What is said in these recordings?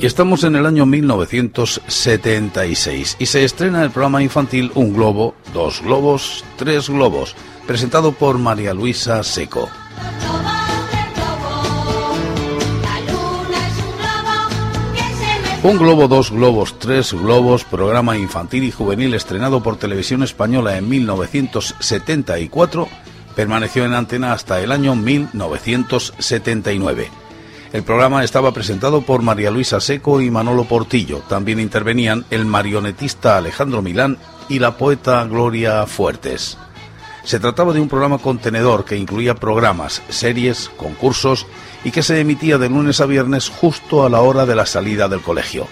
Y estamos en el año 1976 y se estrena el programa infantil Un Globo, Dos Globos, Tres Globos, presentado por María Luisa Seco. Un globo, dos globos, tres globos, programa infantil y juvenil estrenado por Televisión Española en 1974, permaneció en antena hasta el año 1979. El programa estaba presentado por María Luisa Seco y Manolo Portillo. También intervenían el marionetista Alejandro Milán y la poeta Gloria Fuertes. Se trataba de un programa contenedor que incluía programas, series, concursos y que se emitía de lunes a viernes justo a la hora de la salida del colegio.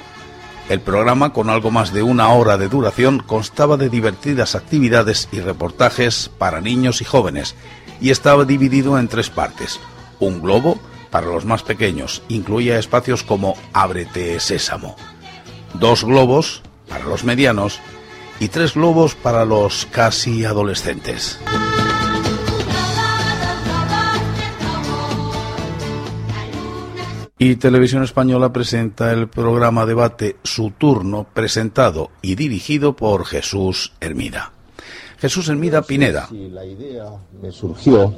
El programa, con algo más de una hora de duración, constaba de divertidas actividades y reportajes para niños y jóvenes y estaba dividido en tres partes. Un globo, para los más pequeños incluía espacios como Ábrete Sésamo, dos globos para los medianos y tres globos para los casi adolescentes. Y Televisión Española presenta el programa debate Su Turno, presentado y dirigido por Jesús Hermida. Jesús Hermida Pineda. la idea me surgió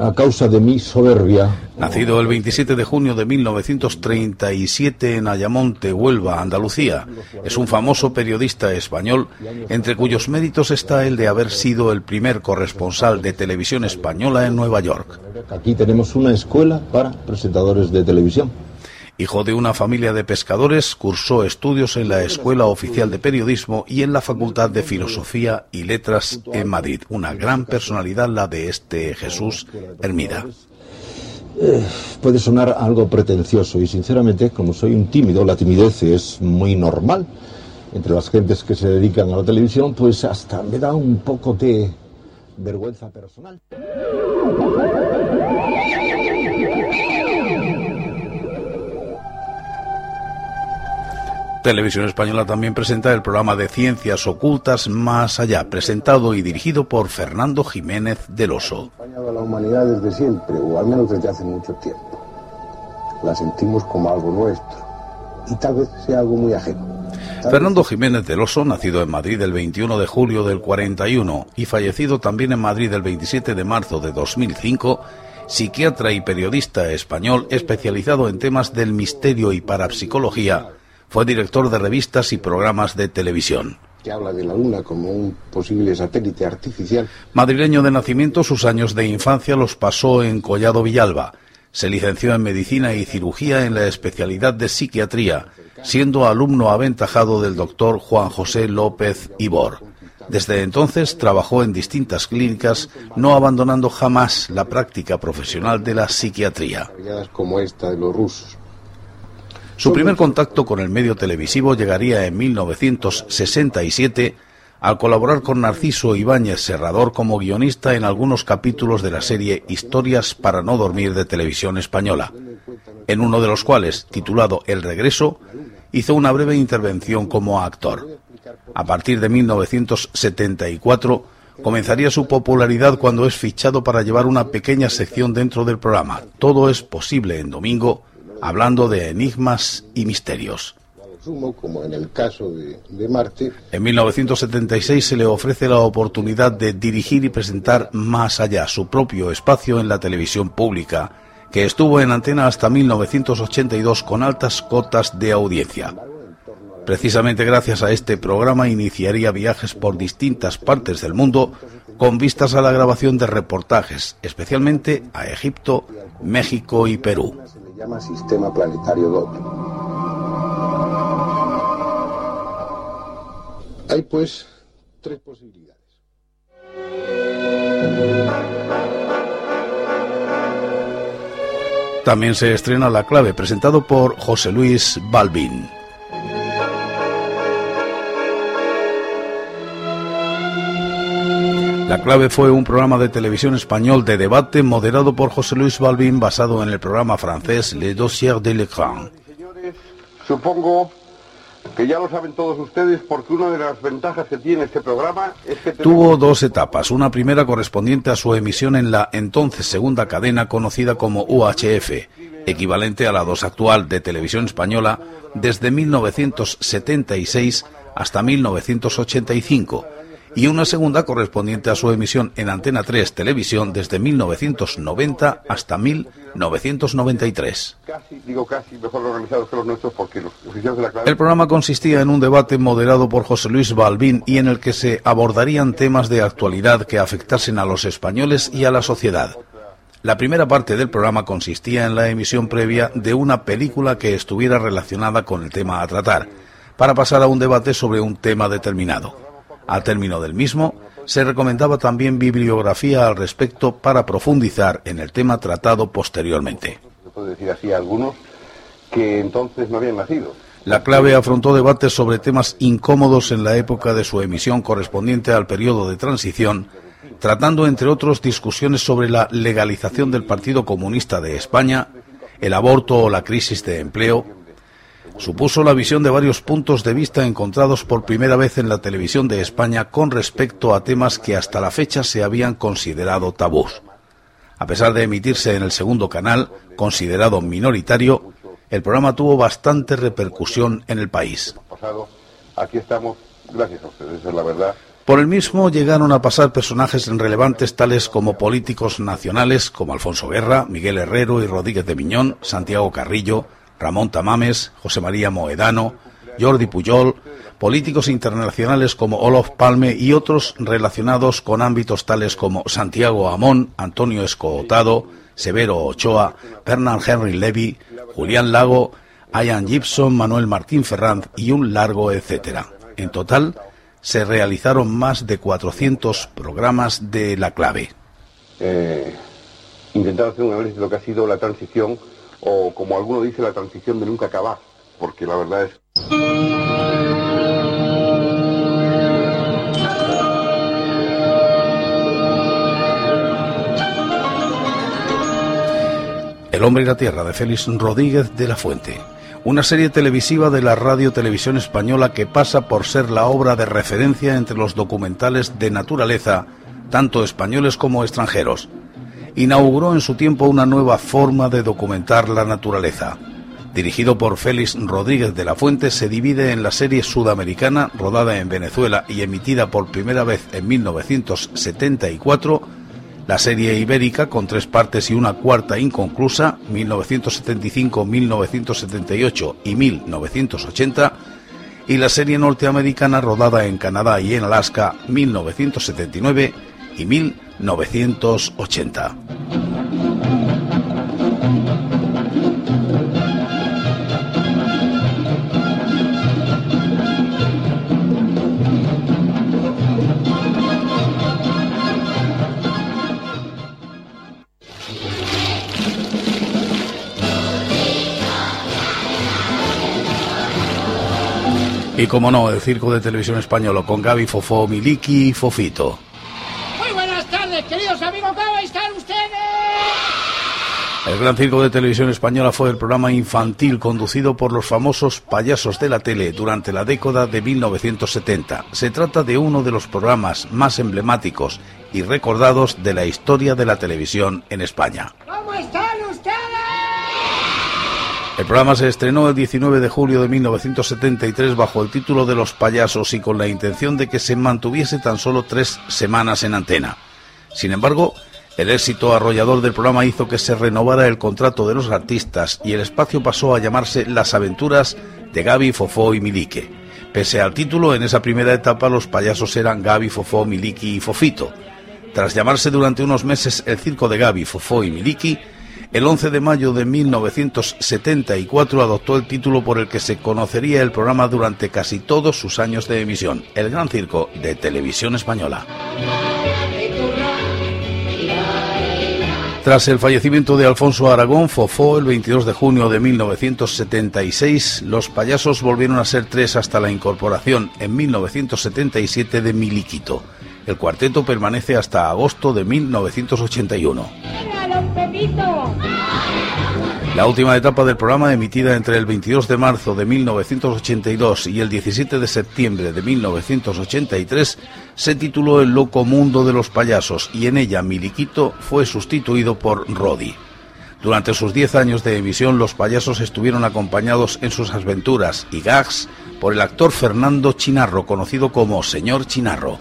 a causa de mi soberbia. Nacido el 27 de junio de 1937 en Ayamonte, Huelva, Andalucía, es un famoso periodista español, entre cuyos méritos está el de haber sido el primer corresponsal de televisión española en Nueva York. Aquí tenemos una escuela para presentadores de televisión. Hijo de una familia de pescadores, cursó estudios en la Escuela Oficial de Periodismo y en la Facultad de Filosofía y Letras en Madrid. Una gran personalidad la de este Jesús Hermida. Eh, puede sonar algo pretencioso y sinceramente, como soy un tímido, la timidez es muy normal entre las gentes que se dedican a la televisión, pues hasta me da un poco de vergüenza personal. Televisión Española también presenta el programa de Ciencias Ocultas Más Allá, presentado y dirigido por Fernando Jiménez del Oso. a la humanidad desde siempre, o al menos desde hace mucho tiempo. La sentimos como algo nuestro, y tal vez sea algo muy ajeno. Fernando Jiménez del Oso, nacido en Madrid el 21 de julio del 41 y fallecido también en Madrid el 27 de marzo de 2005, psiquiatra y periodista español especializado en temas del misterio y parapsicología, fue director de revistas y programas de televisión. Que habla de la Luna como un posible satélite artificial. Madrileño de nacimiento, sus años de infancia los pasó en Collado Villalba. Se licenció en medicina y cirugía en la especialidad de psiquiatría, siendo alumno aventajado del doctor Juan José López Ibor. Desde entonces trabajó en distintas clínicas, no abandonando jamás la práctica profesional de la psiquiatría. Como esta de los rusos. Su primer contacto con el medio televisivo llegaría en 1967 al colaborar con Narciso Ibáñez Serrador como guionista en algunos capítulos de la serie Historias para no dormir de televisión española, en uno de los cuales, titulado El regreso, hizo una breve intervención como actor. A partir de 1974 comenzaría su popularidad cuando es fichado para llevar una pequeña sección dentro del programa. Todo es posible en domingo hablando de enigmas y misterios. Como en el caso de, Marte. En 1976 se le ofrece la oportunidad de dirigir y presentar Más Allá, su propio espacio en la televisión pública, que estuvo en antena hasta 1982 con altas cotas de audiencia. Precisamente gracias a este programa iniciaría viajes por distintas partes del mundo con vistas a la grabación de reportajes, especialmente a Egipto, México y Perú llama sistema planetario doble. Hay pues tres posibilidades. También se estrena La Clave, presentado por José Luis Balbín. La clave fue un programa de televisión español de debate moderado por José Luis Balbín basado en el programa francés Les Dossiers de l'Écran. Supongo que ya lo saben todos ustedes porque una de las ventajas que tiene este programa es que... Tuvo dos etapas, una primera correspondiente a su emisión en la entonces segunda cadena conocida como UHF, equivalente a la dos actual de televisión española desde 1976 hasta 1985 y una segunda correspondiente a su emisión en Antena 3 Televisión desde 1990 hasta 1993. El programa consistía en un debate moderado por José Luis Balbín y en el que se abordarían temas de actualidad que afectasen a los españoles y a la sociedad. La primera parte del programa consistía en la emisión previa de una película que estuviera relacionada con el tema a tratar, para pasar a un debate sobre un tema determinado. Al término del mismo, se recomendaba también bibliografía al respecto para profundizar en el tema tratado posteriormente. decir así algunos que entonces no habían nacido. La clave afrontó debates sobre temas incómodos en la época de su emisión correspondiente al periodo de transición, tratando entre otros discusiones sobre la legalización del Partido Comunista de España, el aborto o la crisis de empleo, supuso la visión de varios puntos de vista encontrados por primera vez en la televisión de España con respecto a temas que hasta la fecha se habían considerado tabús. A pesar de emitirse en el segundo canal, considerado minoritario, el programa tuvo bastante repercusión en el país. Aquí estamos, gracias a ustedes, es la verdad. Por el mismo llegaron a pasar personajes relevantes tales como políticos nacionales como Alfonso Guerra, Miguel Herrero y Rodríguez de Miñón, Santiago Carrillo, Ramón Tamames, José María Moedano, Jordi Pujol, políticos internacionales como Olof Palme y otros relacionados con ámbitos tales como Santiago Amón, Antonio Escotado, Severo Ochoa, Bernard Henry Levy, Julián Lago, Ian Gibson, Manuel Martín Ferranz y un largo etcétera. En total, se realizaron más de 400 programas de La Clave. Eh, hacer un análisis lo que ha sido la transición o como alguno dice, la transición de nunca acabar, porque la verdad es... El hombre y la tierra de Félix Rodríguez de la Fuente. Una serie televisiva de la radio televisión española que pasa por ser la obra de referencia entre los documentales de naturaleza, tanto españoles como extranjeros inauguró en su tiempo una nueva forma de documentar la naturaleza. Dirigido por Félix Rodríguez de la Fuente, se divide en la serie sudamericana, rodada en Venezuela y emitida por primera vez en 1974, la serie ibérica con tres partes y una cuarta inconclusa, 1975, 1978 y 1980, y la serie norteamericana rodada en Canadá y en Alaska, 1979 y 1980. Y como no, el circo de televisión español con Gaby Fofó, Miliki Fofito. El Gran Circo de Televisión Española fue el programa infantil conducido por los famosos payasos de la tele durante la década de 1970. Se trata de uno de los programas más emblemáticos y recordados de la historia de la televisión en España. ¿Cómo están ustedes? El programa se estrenó el 19 de julio de 1973 bajo el título de Los payasos y con la intención de que se mantuviese tan solo tres semanas en antena. Sin embargo, el éxito arrollador del programa hizo que se renovara el contrato de los artistas y el espacio pasó a llamarse Las aventuras de Gaby, Fofó y Milique. Pese al título, en esa primera etapa los payasos eran Gaby, Fofó, Miliki y Fofito. Tras llamarse durante unos meses el circo de Gaby, Fofó y Miliki, el 11 de mayo de 1974 adoptó el título por el que se conocería el programa durante casi todos sus años de emisión, el Gran Circo de Televisión Española. Tras el fallecimiento de Alfonso Aragón Fofó el 22 de junio de 1976, los payasos volvieron a ser tres hasta la incorporación en 1977 de Miliquito. El cuarteto permanece hasta agosto de 1981. La última etapa del programa, emitida entre el 22 de marzo de 1982 y el 17 de septiembre de 1983, se tituló El loco mundo de los payasos y en ella Miliquito fue sustituido por Rodi. Durante sus 10 años de emisión, los payasos estuvieron acompañados en sus aventuras y gags por el actor Fernando Chinarro, conocido como Señor Chinarro.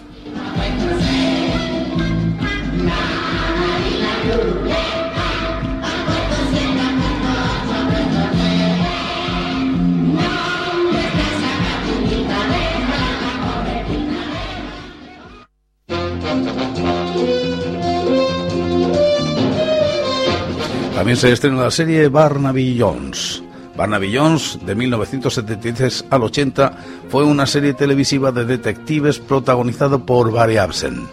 También se estrena la serie Barnaby Jones. Barnaby Jones, de 1973 al 80, fue una serie televisiva de detectives protagonizada por Barry Absen.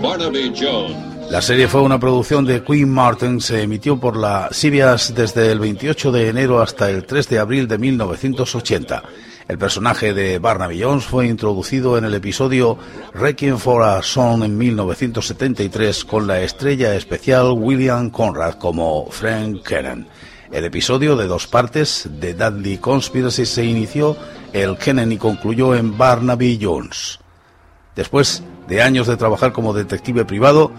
Barnaby Jones. La serie fue una producción de Queen Martin, se emitió por la CBS desde el 28 de enero hasta el 3 de abril de 1980. El personaje de Barnaby Jones fue introducido en el episodio Requiem for a Song en 1973 con la estrella especial William Conrad como Frank Kennan. El episodio de dos partes de Dudley Conspiracy se inició el Kennan y concluyó en Barnaby Jones. Después de años de trabajar como detective privado,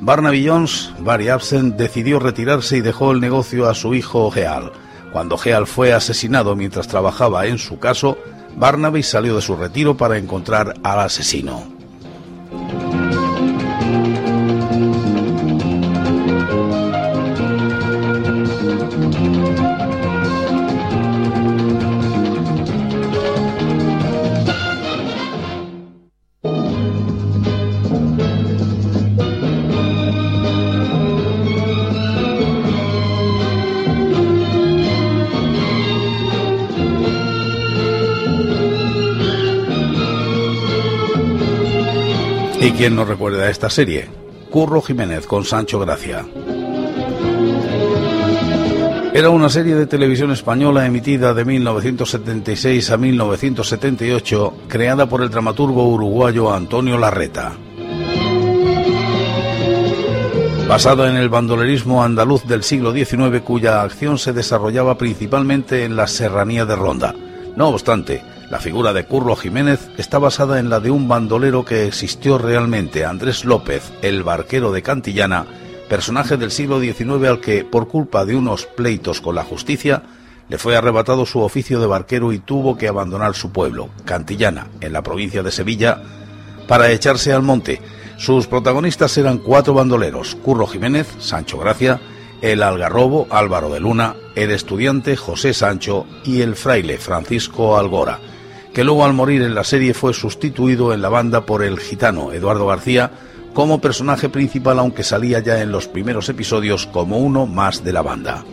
Barnaby Jones, Barry Absent, decidió retirarse y dejó el negocio a su hijo Geal. Cuando Geal fue asesinado mientras trabajaba en su caso, Barnaby salió de su retiro para encontrar al asesino. ¿Y quién nos recuerda esta serie? Curro Jiménez con Sancho Gracia. Era una serie de televisión española emitida de 1976 a 1978, creada por el dramaturgo uruguayo Antonio Larreta. Basada en el bandolerismo andaluz del siglo XIX, cuya acción se desarrollaba principalmente en la serranía de Ronda. No obstante, la figura de Curro Jiménez está basada en la de un bandolero que existió realmente, Andrés López, el barquero de Cantillana, personaje del siglo XIX al que, por culpa de unos pleitos con la justicia, le fue arrebatado su oficio de barquero y tuvo que abandonar su pueblo, Cantillana, en la provincia de Sevilla, para echarse al monte. Sus protagonistas eran cuatro bandoleros, Curro Jiménez, Sancho Gracia, el algarrobo Álvaro de Luna, el estudiante José Sancho y el fraile Francisco Algora que luego al morir en la serie fue sustituido en la banda por el gitano Eduardo García como personaje principal aunque salía ya en los primeros episodios como uno más de la banda.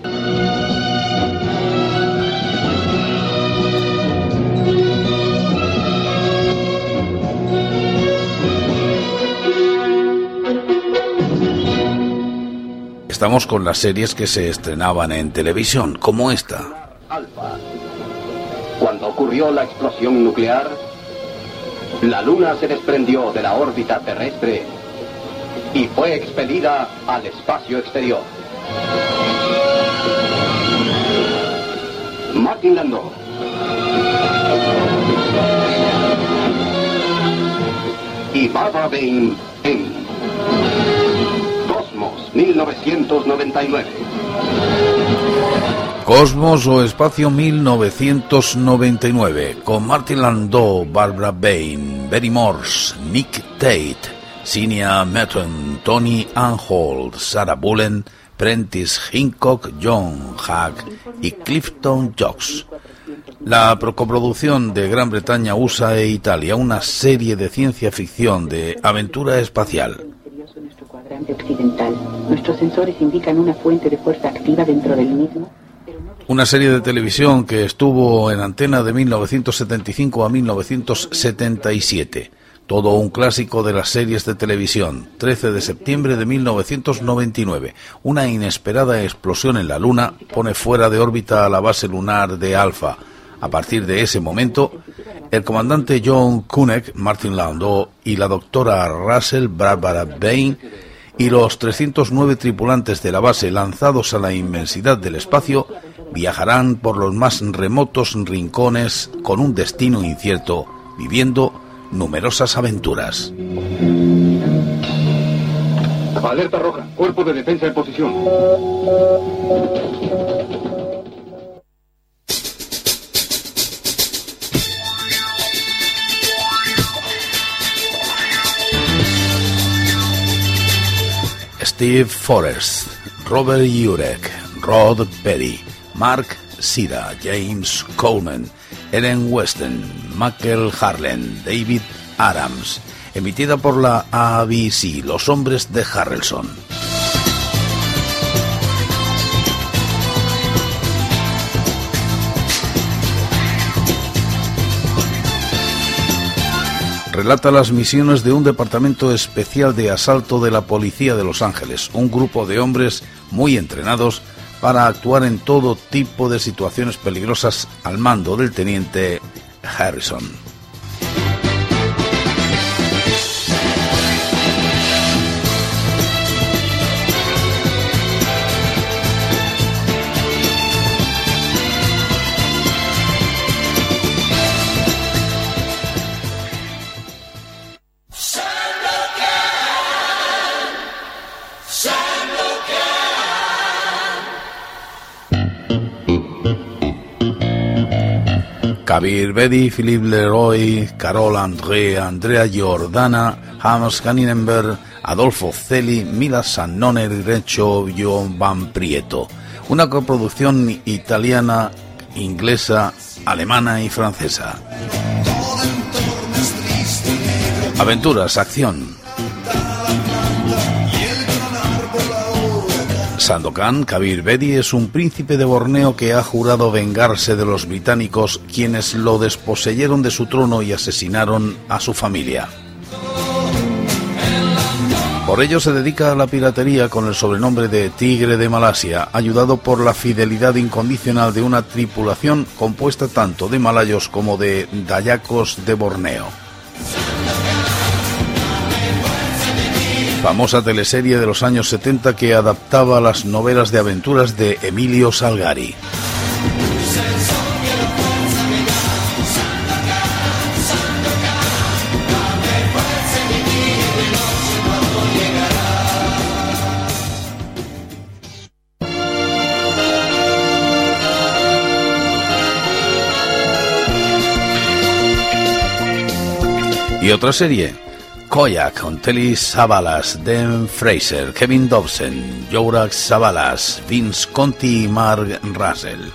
Estamos con las series que se estrenaban en televisión, como esta. Ocurrió la explosión nuclear, la Luna se desprendió de la órbita terrestre y fue expelida al espacio exterior. Martin Landau. Y Barbara Bain en Cosmos 1999. Cosmos o Espacio 1999, con Martin Landau, Barbara Bain, Betty Morse, Nick Tate, Sinia Metten, Tony Anhold, Sarah Bullen, Prentice Hincock, John Hack y Clifton Jocks. La coproducción de Gran Bretaña, USA e Italia, una serie de ciencia ficción de aventura espacial. Nuestros sensores indican una fuente de fuerza activa dentro del mismo una serie de televisión que estuvo en antena de 1975 a 1977. Todo un clásico de las series de televisión. 13 de septiembre de 1999. Una inesperada explosión en la Luna pone fuera de órbita a la base lunar de Alfa. A partir de ese momento, el comandante John Kunek, Martin Landau y la doctora Russell Barbara Bain y los 309 tripulantes de la base lanzados a la inmensidad del espacio viajarán por los más remotos rincones con un destino incierto, viviendo numerosas aventuras. Alerta roja, cuerpo de defensa en posición. Steve Forrest, Robert Jurek, Rod Perry, Mark Sira, James Coleman, Ellen Weston, Michael Harlan, David Adams, emitida por la ABC, Los Hombres de Harrelson. relata las misiones de un departamento especial de asalto de la Policía de Los Ángeles, un grupo de hombres muy entrenados para actuar en todo tipo de situaciones peligrosas al mando del teniente Harrison. Kabir Bedi, Philippe Leroy, Carol André, Andrea Giordana, Hans Kaninenberg, Adolfo Celi, Mila Sannone Recho, John Van Prieto. Una coproducción italiana, inglesa, alemana y francesa. Aventuras, acción. Sandokan Kabir Bedi es un príncipe de Borneo que ha jurado vengarse de los británicos quienes lo desposeyeron de su trono y asesinaron a su familia. Por ello se dedica a la piratería con el sobrenombre de Tigre de Malasia, ayudado por la fidelidad incondicional de una tripulación compuesta tanto de malayos como de dayacos de Borneo. Famosa teleserie de los años 70 que adaptaba las novelas de aventuras de Emilio Salgari. Y otra serie, Koyak con Telly Savalas, Dan Fraser, Kevin Dobson, Jorak Savalas, Vince Conti y Mark Russell.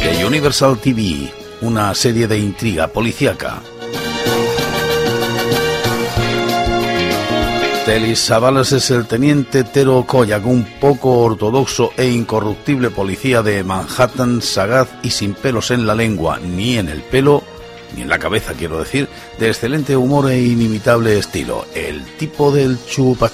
The Universal TV, una serie de intriga policíaca. Telly Savalas es el teniente Tero Koyak, un poco ortodoxo e incorruptible policía de Manhattan, sagaz y sin pelos en la lengua ni en el pelo, ni en la cabeza quiero decir, de excelente humor e inimitable estilo, el tipo del chupa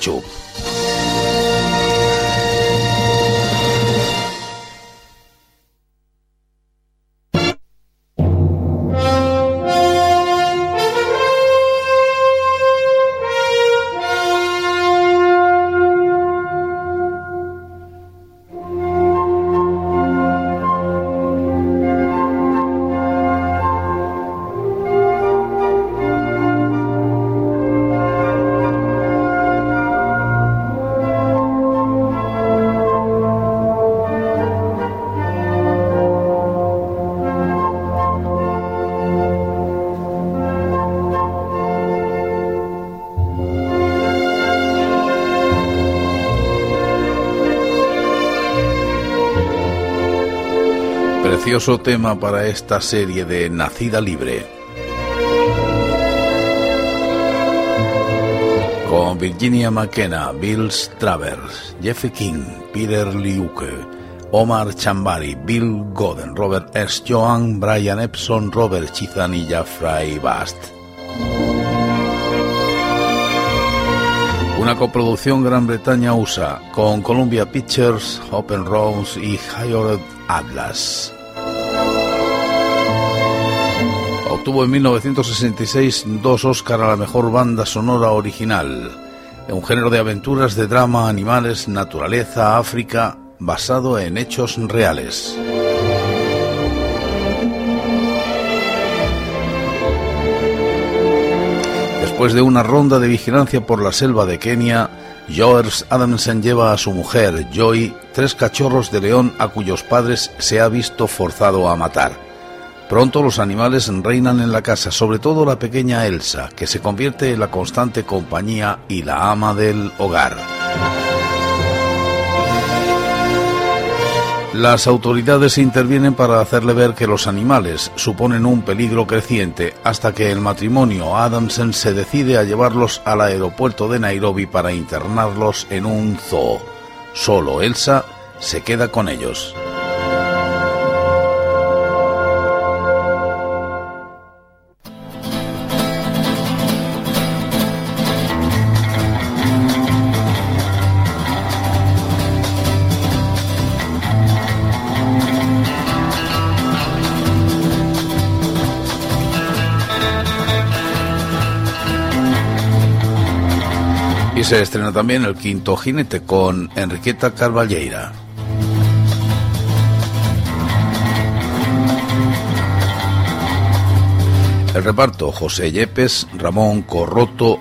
tema para esta serie de Nacida Libre. Con Virginia McKenna, Bill Travers, Jeffrey King, Peter Liuke, Omar Chambari, Bill Godden, Robert S. Joan, Brian Epson, Robert Chizan y Jeffrey Bast. Una coproducción Gran Bretaña-USA con Columbia Pictures, Open Rose y Higher Atlas. Obtuvo en 1966 dos Oscar a la mejor banda sonora original, un género de aventuras de drama, animales, naturaleza, África, basado en hechos reales. Después de una ronda de vigilancia por la selva de Kenia, George Adamson lleva a su mujer, Joy, tres cachorros de león a cuyos padres se ha visto forzado a matar. Pronto los animales reinan en la casa, sobre todo la pequeña Elsa, que se convierte en la constante compañía y la ama del hogar. Las autoridades intervienen para hacerle ver que los animales suponen un peligro creciente hasta que el matrimonio Adamson se decide a llevarlos al aeropuerto de Nairobi para internarlos en un zoo. Solo Elsa se queda con ellos. Se estrena también El Quinto Jinete con Enriqueta Carballeira. El reparto José Yepes, Ramón Corroto,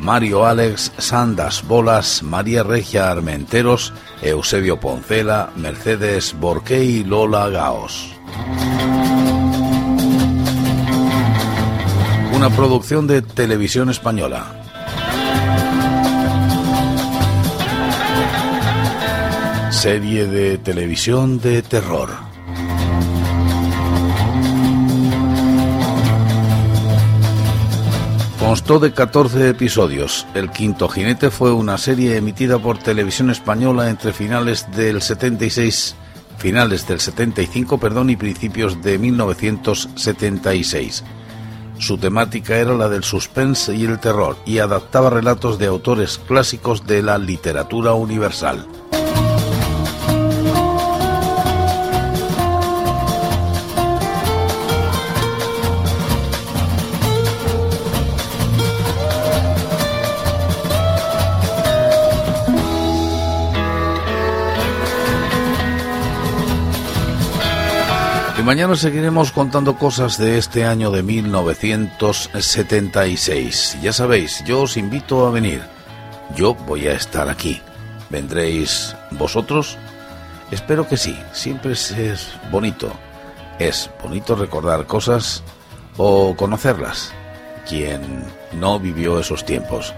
Mario Alex, Sandas Bolas, María Regia Armenteros, Eusebio Poncela, Mercedes Borqué y Lola Gaos. Una producción de televisión española. Serie de televisión de terror. Constó de 14 episodios. El quinto jinete fue una serie emitida por televisión española entre finales del 76, finales del 75, perdón, y principios de 1976. Su temática era la del suspense y el terror y adaptaba relatos de autores clásicos de la literatura universal. Mañana seguiremos contando cosas de este año de 1976. Ya sabéis, yo os invito a venir. Yo voy a estar aquí. ¿Vendréis vosotros? Espero que sí. Siempre es bonito. Es bonito recordar cosas o conocerlas. Quien no vivió esos tiempos.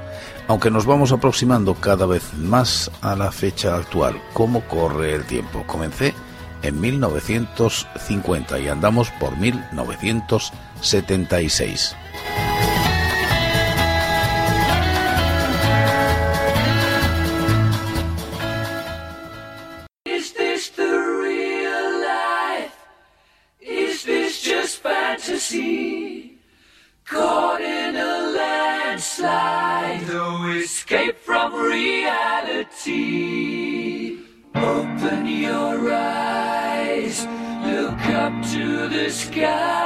Aunque nos vamos aproximando cada vez más a la fecha actual. ¿Cómo corre el tiempo? Comencé en 1950 y andamos por 1976. Is God.